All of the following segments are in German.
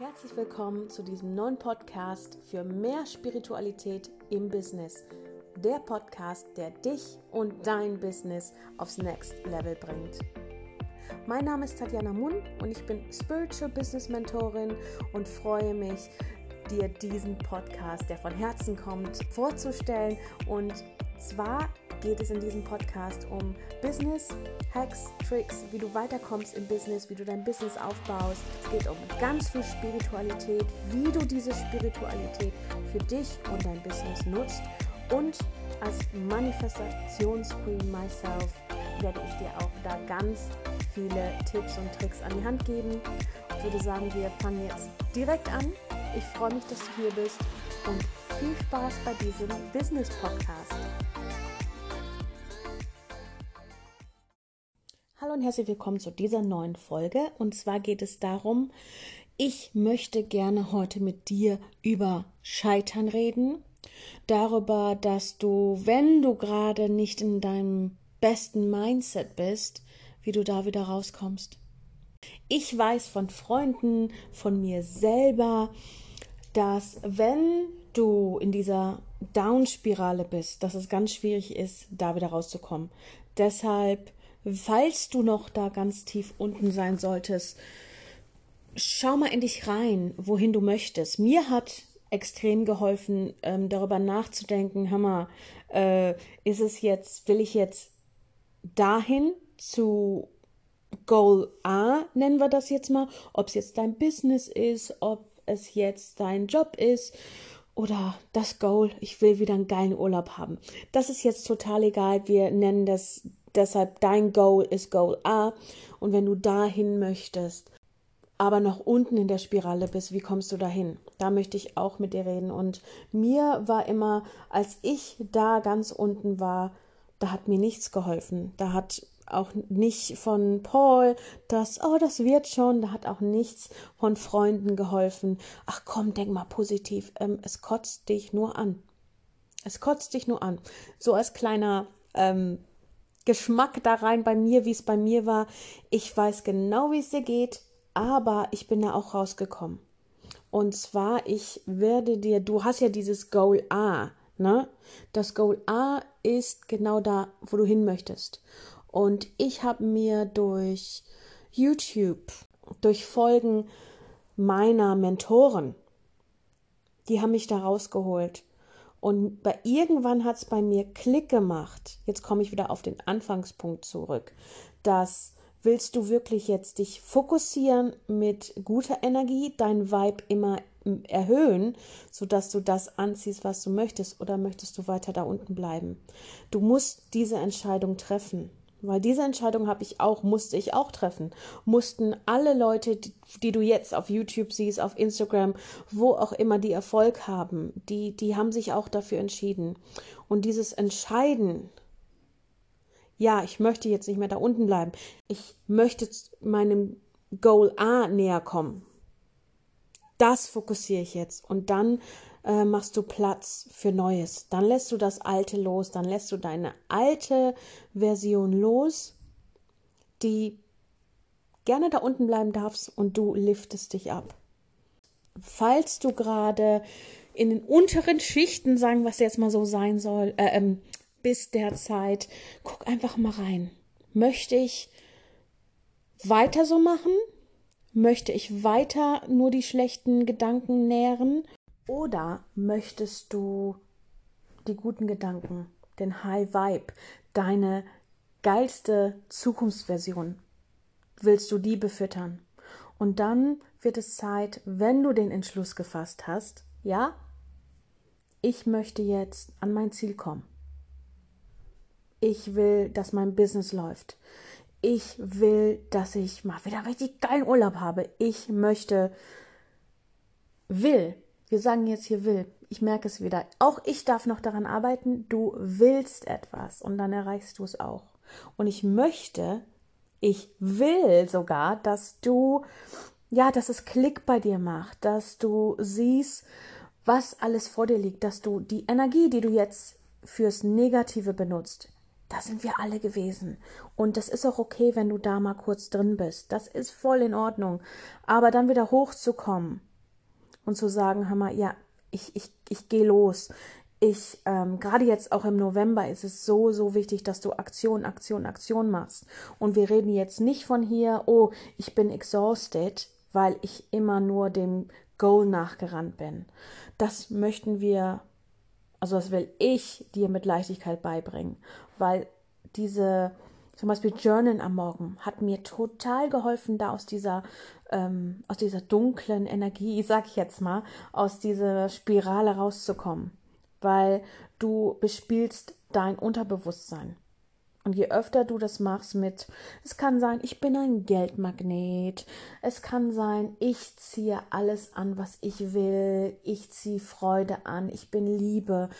Herzlich willkommen zu diesem neuen Podcast für mehr Spiritualität im Business. Der Podcast, der dich und dein Business aufs Next Level bringt. Mein Name ist Tatjana Munn und ich bin Spiritual Business Mentorin und freue mich, dir diesen Podcast, der von Herzen kommt, vorzustellen. Und zwar geht es in diesem Podcast um Business, Hacks, Tricks, wie du weiterkommst im Business, wie du dein Business aufbaust. Es geht um ganz viel Spiritualität, wie du diese Spiritualität für dich und dein Business nutzt. Und als Manifestationsqueen myself werde ich dir auch da ganz viele Tipps und Tricks an die Hand geben. Ich würde sagen, wir fangen jetzt direkt an. Ich freue mich, dass du hier bist und viel Spaß bei diesem Business Podcast. Hallo und herzlich willkommen zu dieser neuen Folge. Und zwar geht es darum, ich möchte gerne heute mit dir über Scheitern reden. Darüber, dass du, wenn du gerade nicht in deinem besten Mindset bist, wie du da wieder rauskommst. Ich weiß von Freunden, von mir selber, dass wenn du in dieser Down-Spirale bist, dass es ganz schwierig ist, da wieder rauszukommen. Deshalb falls du noch da ganz tief unten sein solltest, schau mal in dich rein, wohin du möchtest. Mir hat extrem geholfen, ähm, darüber nachzudenken, Hammer, äh, ist es jetzt, will ich jetzt dahin zu Goal A, nennen wir das jetzt mal, ob es jetzt dein Business ist, ob es jetzt dein Job ist oder das Goal, ich will wieder einen geilen Urlaub haben. Das ist jetzt total egal. Wir nennen das Deshalb dein Goal ist Goal A. Und wenn du dahin möchtest, aber noch unten in der Spirale bist, wie kommst du dahin? Da möchte ich auch mit dir reden. Und mir war immer, als ich da ganz unten war, da hat mir nichts geholfen. Da hat auch nicht von Paul das, oh, das wird schon. Da hat auch nichts von Freunden geholfen. Ach komm, denk mal positiv. Ähm, es kotzt dich nur an. Es kotzt dich nur an. So als kleiner ähm, Geschmack da rein bei mir, wie es bei mir war. Ich weiß genau, wie es dir geht, aber ich bin da auch rausgekommen. Und zwar, ich werde dir, du hast ja dieses Goal A, ne? Das Goal A ist genau da, wo du hin möchtest. Und ich habe mir durch YouTube, durch Folgen meiner Mentoren, die haben mich da rausgeholt. Und bei irgendwann hat es bei mir Klick gemacht. Jetzt komme ich wieder auf den Anfangspunkt zurück. Das willst du wirklich jetzt dich fokussieren mit guter Energie, dein Vibe immer erhöhen, sodass du das anziehst, was du möchtest, oder möchtest du weiter da unten bleiben? Du musst diese Entscheidung treffen. Weil diese Entscheidung habe ich auch, musste ich auch treffen. Mussten alle Leute, die, die, du jetzt auf YouTube siehst, auf Instagram, wo auch immer die Erfolg haben, die, die haben sich auch dafür entschieden. Und dieses Entscheiden, ja, ich möchte jetzt nicht mehr da unten bleiben. Ich möchte meinem Goal A näher kommen. Das fokussiere ich jetzt. Und dann äh, machst du Platz für Neues. Dann lässt du das Alte los, dann lässt du deine alte Version los, die gerne da unten bleiben darfst und du liftest dich ab. Falls du gerade in den unteren Schichten, sagen was jetzt mal so sein soll, äh, ähm, bis derzeit, guck einfach mal rein. Möchte ich weiter so machen? Möchte ich weiter nur die schlechten Gedanken nähren? Oder möchtest du die guten Gedanken, den High Vibe, deine geilste Zukunftsversion, willst du die befüttern? Und dann wird es Zeit, wenn du den Entschluss gefasst hast, ja, ich möchte jetzt an mein Ziel kommen. Ich will, dass mein Business läuft. Ich will, dass ich mal wieder richtig geilen Urlaub habe. Ich möchte, will, wir sagen jetzt hier will. Ich merke es wieder. Auch ich darf noch daran arbeiten. Du willst etwas und dann erreichst du es auch. Und ich möchte, ich will sogar, dass du, ja, dass es Klick bei dir macht, dass du siehst, was alles vor dir liegt, dass du die Energie, die du jetzt fürs Negative benutzt, da sind wir alle gewesen. Und das ist auch okay, wenn du da mal kurz drin bist. Das ist voll in Ordnung. Aber dann wieder hochzukommen, und zu sagen, hör mal, ja, ich, ich, ich gehe los. Ich, ähm, gerade jetzt auch im November ist es so, so wichtig, dass du Aktion, Aktion, Aktion machst. Und wir reden jetzt nicht von hier, oh, ich bin exhausted, weil ich immer nur dem Goal nachgerannt bin. Das möchten wir, also das will ich dir mit Leichtigkeit beibringen, weil diese, zum Beispiel Journal am Morgen hat mir total geholfen, da aus dieser, ähm, aus dieser dunklen Energie, sag ich jetzt mal, aus dieser Spirale rauszukommen weil du bespielst dein Unterbewusstsein. Und je öfter du das machst mit, es kann sein, ich bin ein Geldmagnet, es kann sein, ich ziehe alles an, was ich will, ich ziehe Freude an, ich bin Liebe.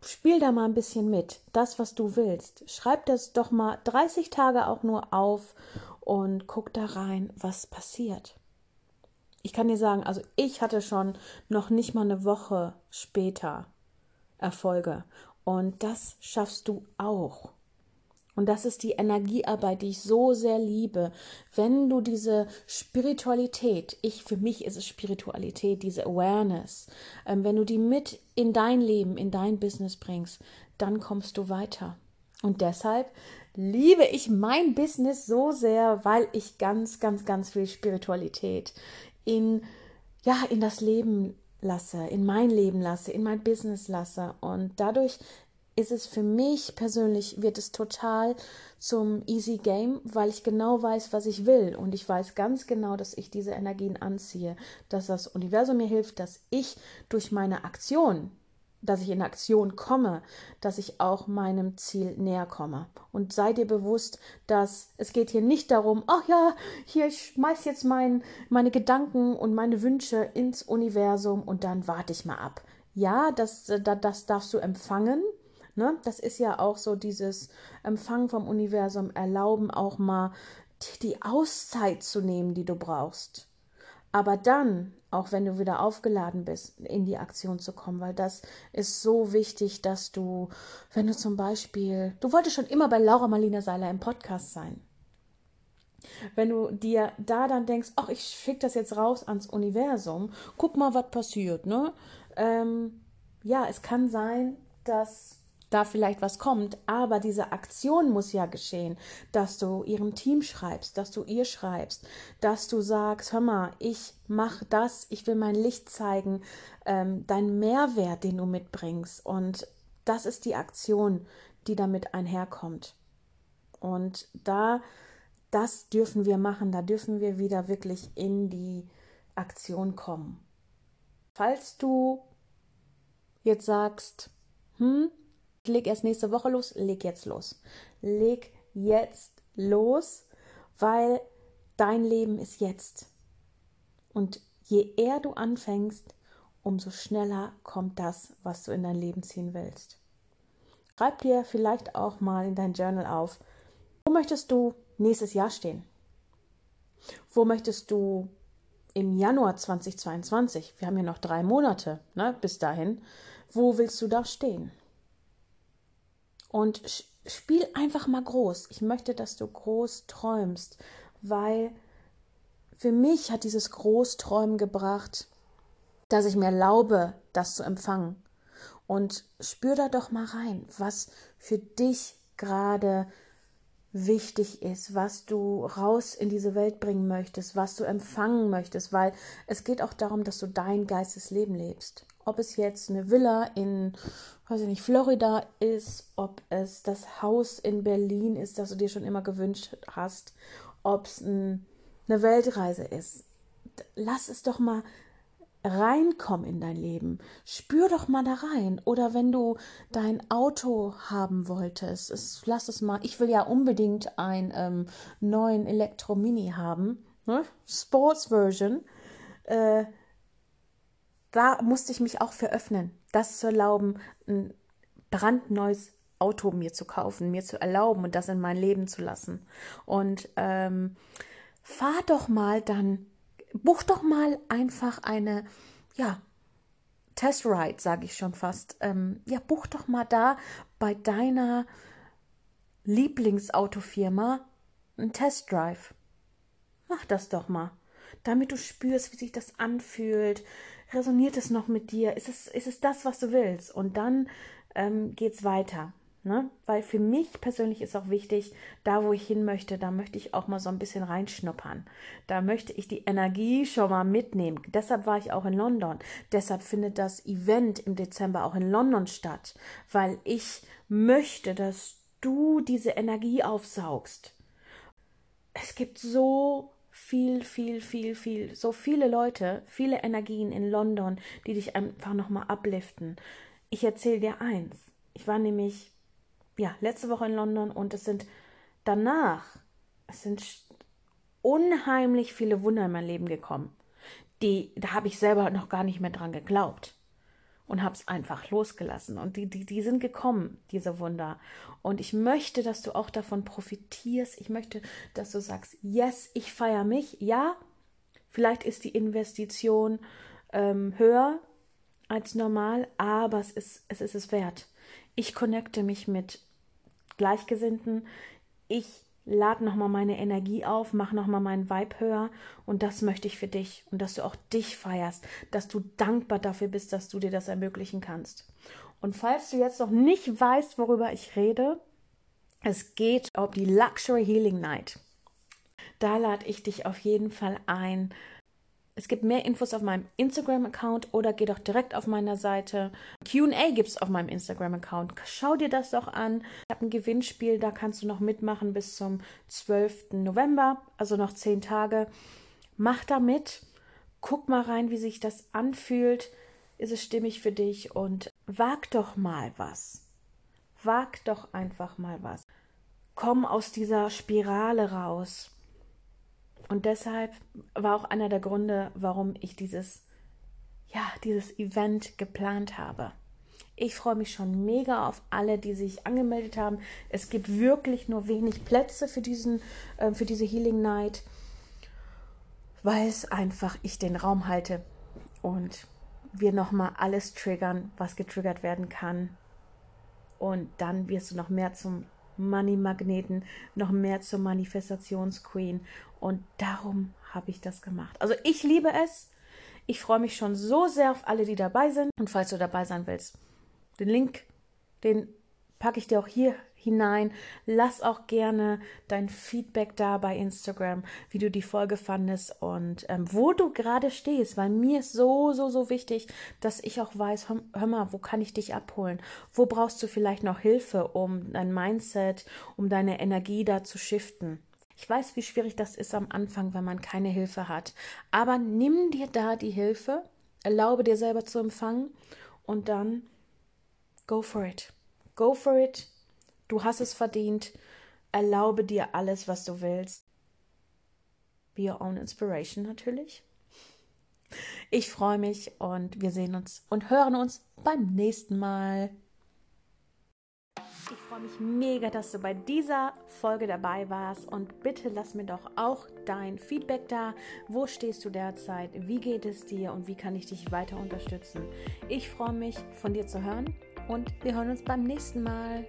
Spiel da mal ein bisschen mit, das, was du willst. Schreib das doch mal 30 Tage auch nur auf und guck da rein, was passiert. Ich kann dir sagen, also ich hatte schon noch nicht mal eine Woche später Erfolge. Und das schaffst du auch. Und das ist die Energiearbeit, die ich so sehr liebe. Wenn du diese Spiritualität, ich für mich ist es Spiritualität, diese Awareness, ähm, wenn du die mit in dein Leben, in dein Business bringst, dann kommst du weiter. Und deshalb liebe ich mein Business so sehr, weil ich ganz, ganz, ganz viel Spiritualität in ja in das Leben lasse, in mein Leben lasse, in mein Business lasse. Und dadurch ist es für mich persönlich, wird es total zum Easy Game, weil ich genau weiß, was ich will. Und ich weiß ganz genau, dass ich diese Energien anziehe, dass das Universum mir hilft, dass ich durch meine Aktion dass ich in Aktion komme, dass ich auch meinem Ziel näher komme. Und sei dir bewusst, dass es geht hier nicht darum, ach ja, hier ich schmeiß jetzt mein, meine Gedanken und meine Wünsche ins Universum und dann warte ich mal ab. Ja, das, das, das darfst du empfangen. Ne? Das ist ja auch so dieses Empfangen vom Universum, erlauben auch mal die Auszeit zu nehmen, die du brauchst. Aber dann, auch wenn du wieder aufgeladen bist, in die Aktion zu kommen, weil das ist so wichtig, dass du, wenn du zum Beispiel, du wolltest schon immer bei Laura Marlina Seiler im Podcast sein. Wenn du dir da dann denkst, ach, ich schicke das jetzt raus ans Universum, guck mal, was passiert, ne? Ähm, ja, es kann sein, dass da vielleicht was kommt, aber diese Aktion muss ja geschehen, dass du ihrem Team schreibst, dass du ihr schreibst, dass du sagst, hör mal, ich mach das, ich will mein Licht zeigen, ähm, dein Mehrwert, den du mitbringst und das ist die Aktion, die damit einherkommt. Und da, das dürfen wir machen, da dürfen wir wieder wirklich in die Aktion kommen. Falls du jetzt sagst, hm, leg erst nächste Woche los, leg jetzt los. Leg jetzt los, weil dein Leben ist jetzt. Und je eher du anfängst, umso schneller kommt das, was du in dein Leben ziehen willst. Schreib dir vielleicht auch mal in dein Journal auf, wo möchtest du nächstes Jahr stehen? Wo möchtest du im Januar 2022, wir haben ja noch drei Monate ne, bis dahin, wo willst du da stehen? Und spiel einfach mal groß. Ich möchte, dass du groß träumst, weil für mich hat dieses Großträumen gebracht, dass ich mir erlaube, das zu empfangen. Und spür da doch mal rein, was für dich gerade wichtig ist, was du raus in diese Welt bringen möchtest, was du empfangen möchtest, weil es geht auch darum, dass du dein Geistesleben lebst. Ob es jetzt eine Villa in, weiß ich nicht, Florida ist, ob es das Haus in Berlin ist, das du dir schon immer gewünscht hast, ob es ein, eine Weltreise ist. Lass es doch mal reinkommen in dein Leben. Spür doch mal da rein. Oder wenn du dein Auto haben wolltest, es, lass es mal. Ich will ja unbedingt einen ähm, neuen Elektro-Mini haben. Ne? Sports Version. Äh, da musste ich mich auch für öffnen, das zu erlauben, ein brandneues Auto mir zu kaufen, mir zu erlauben und das in mein Leben zu lassen. Und ähm, fahr doch mal dann, buch doch mal einfach eine, ja, Testride, sage ich schon fast. Ähm, ja, buch doch mal da bei deiner Lieblingsautofirma einen Testdrive. Mach das doch mal, damit du spürst, wie sich das anfühlt, resoniert es noch mit dir? Ist es, ist es das, was du willst? Und dann ähm, geht es weiter. Ne? Weil für mich persönlich ist auch wichtig, da wo ich hin möchte, da möchte ich auch mal so ein bisschen reinschnuppern. Da möchte ich die Energie schon mal mitnehmen. Deshalb war ich auch in London. Deshalb findet das Event im Dezember auch in London statt, weil ich möchte, dass du diese Energie aufsaugst. Es gibt so viel, viel, viel, viel, so viele Leute, viele Energien in London, die dich einfach nochmal abliften. Ich erzähle dir eins. Ich war nämlich ja, letzte Woche in London und es sind danach, es sind unheimlich viele Wunder in mein Leben gekommen. Die, da habe ich selber noch gar nicht mehr dran geglaubt und habe es einfach losgelassen. Und die, die, die sind gekommen, diese Wunder. Und ich möchte, dass du auch davon profitierst. Ich möchte, dass du sagst, yes, ich feiere mich. Ja, vielleicht ist die Investition ähm, höher als normal, aber es ist, es ist es wert. Ich connecte mich mit Gleichgesinnten. Ich lade nochmal meine Energie auf, mach nochmal meinen Vibe höher und das möchte ich für dich und dass du auch dich feierst, dass du dankbar dafür bist, dass du dir das ermöglichen kannst. Und falls du jetzt noch nicht weißt, worüber ich rede, es geht um die Luxury Healing Night. Da lade ich dich auf jeden Fall ein, es gibt mehr Infos auf meinem Instagram-Account oder geh doch direkt auf meiner Seite. QA gibt es auf meinem Instagram-Account. Schau dir das doch an. Ich habe ein Gewinnspiel, da kannst du noch mitmachen bis zum 12. November, also noch zehn Tage. Mach da mit. Guck mal rein, wie sich das anfühlt. Ist es stimmig für dich? Und wag doch mal was. Wag doch einfach mal was. Komm aus dieser Spirale raus. Und deshalb war auch einer der Gründe, warum ich dieses, ja, dieses Event geplant habe. Ich freue mich schon mega auf alle, die sich angemeldet haben. Es gibt wirklich nur wenig Plätze für diesen, äh, für diese Healing Night, weil es einfach ich den Raum halte und wir nochmal alles triggern, was getriggert werden kann. Und dann wirst du noch mehr zum Money-Magneten, noch mehr zur Manifestationsqueen. Und darum habe ich das gemacht. Also ich liebe es. Ich freue mich schon so sehr auf alle, die dabei sind. Und falls du dabei sein willst, den Link, den packe ich dir auch hier hinein. Lass auch gerne dein Feedback da bei Instagram, wie du die Folge fandest und ähm, wo du gerade stehst, weil mir ist so, so, so wichtig, dass ich auch weiß, hör, hör mal, wo kann ich dich abholen? Wo brauchst du vielleicht noch Hilfe, um dein Mindset, um deine Energie da zu shiften? Ich weiß, wie schwierig das ist am Anfang, wenn man keine Hilfe hat. Aber nimm dir da die Hilfe, erlaube dir selber zu empfangen und dann go for it. Go for it. Du hast es verdient. Erlaube dir alles, was du willst. Be your own inspiration natürlich. Ich freue mich und wir sehen uns und hören uns beim nächsten Mal. Ich freue mich mega, dass du bei dieser Folge dabei warst und bitte lass mir doch auch dein Feedback da. Wo stehst du derzeit? Wie geht es dir und wie kann ich dich weiter unterstützen? Ich freue mich, von dir zu hören und wir hören uns beim nächsten Mal.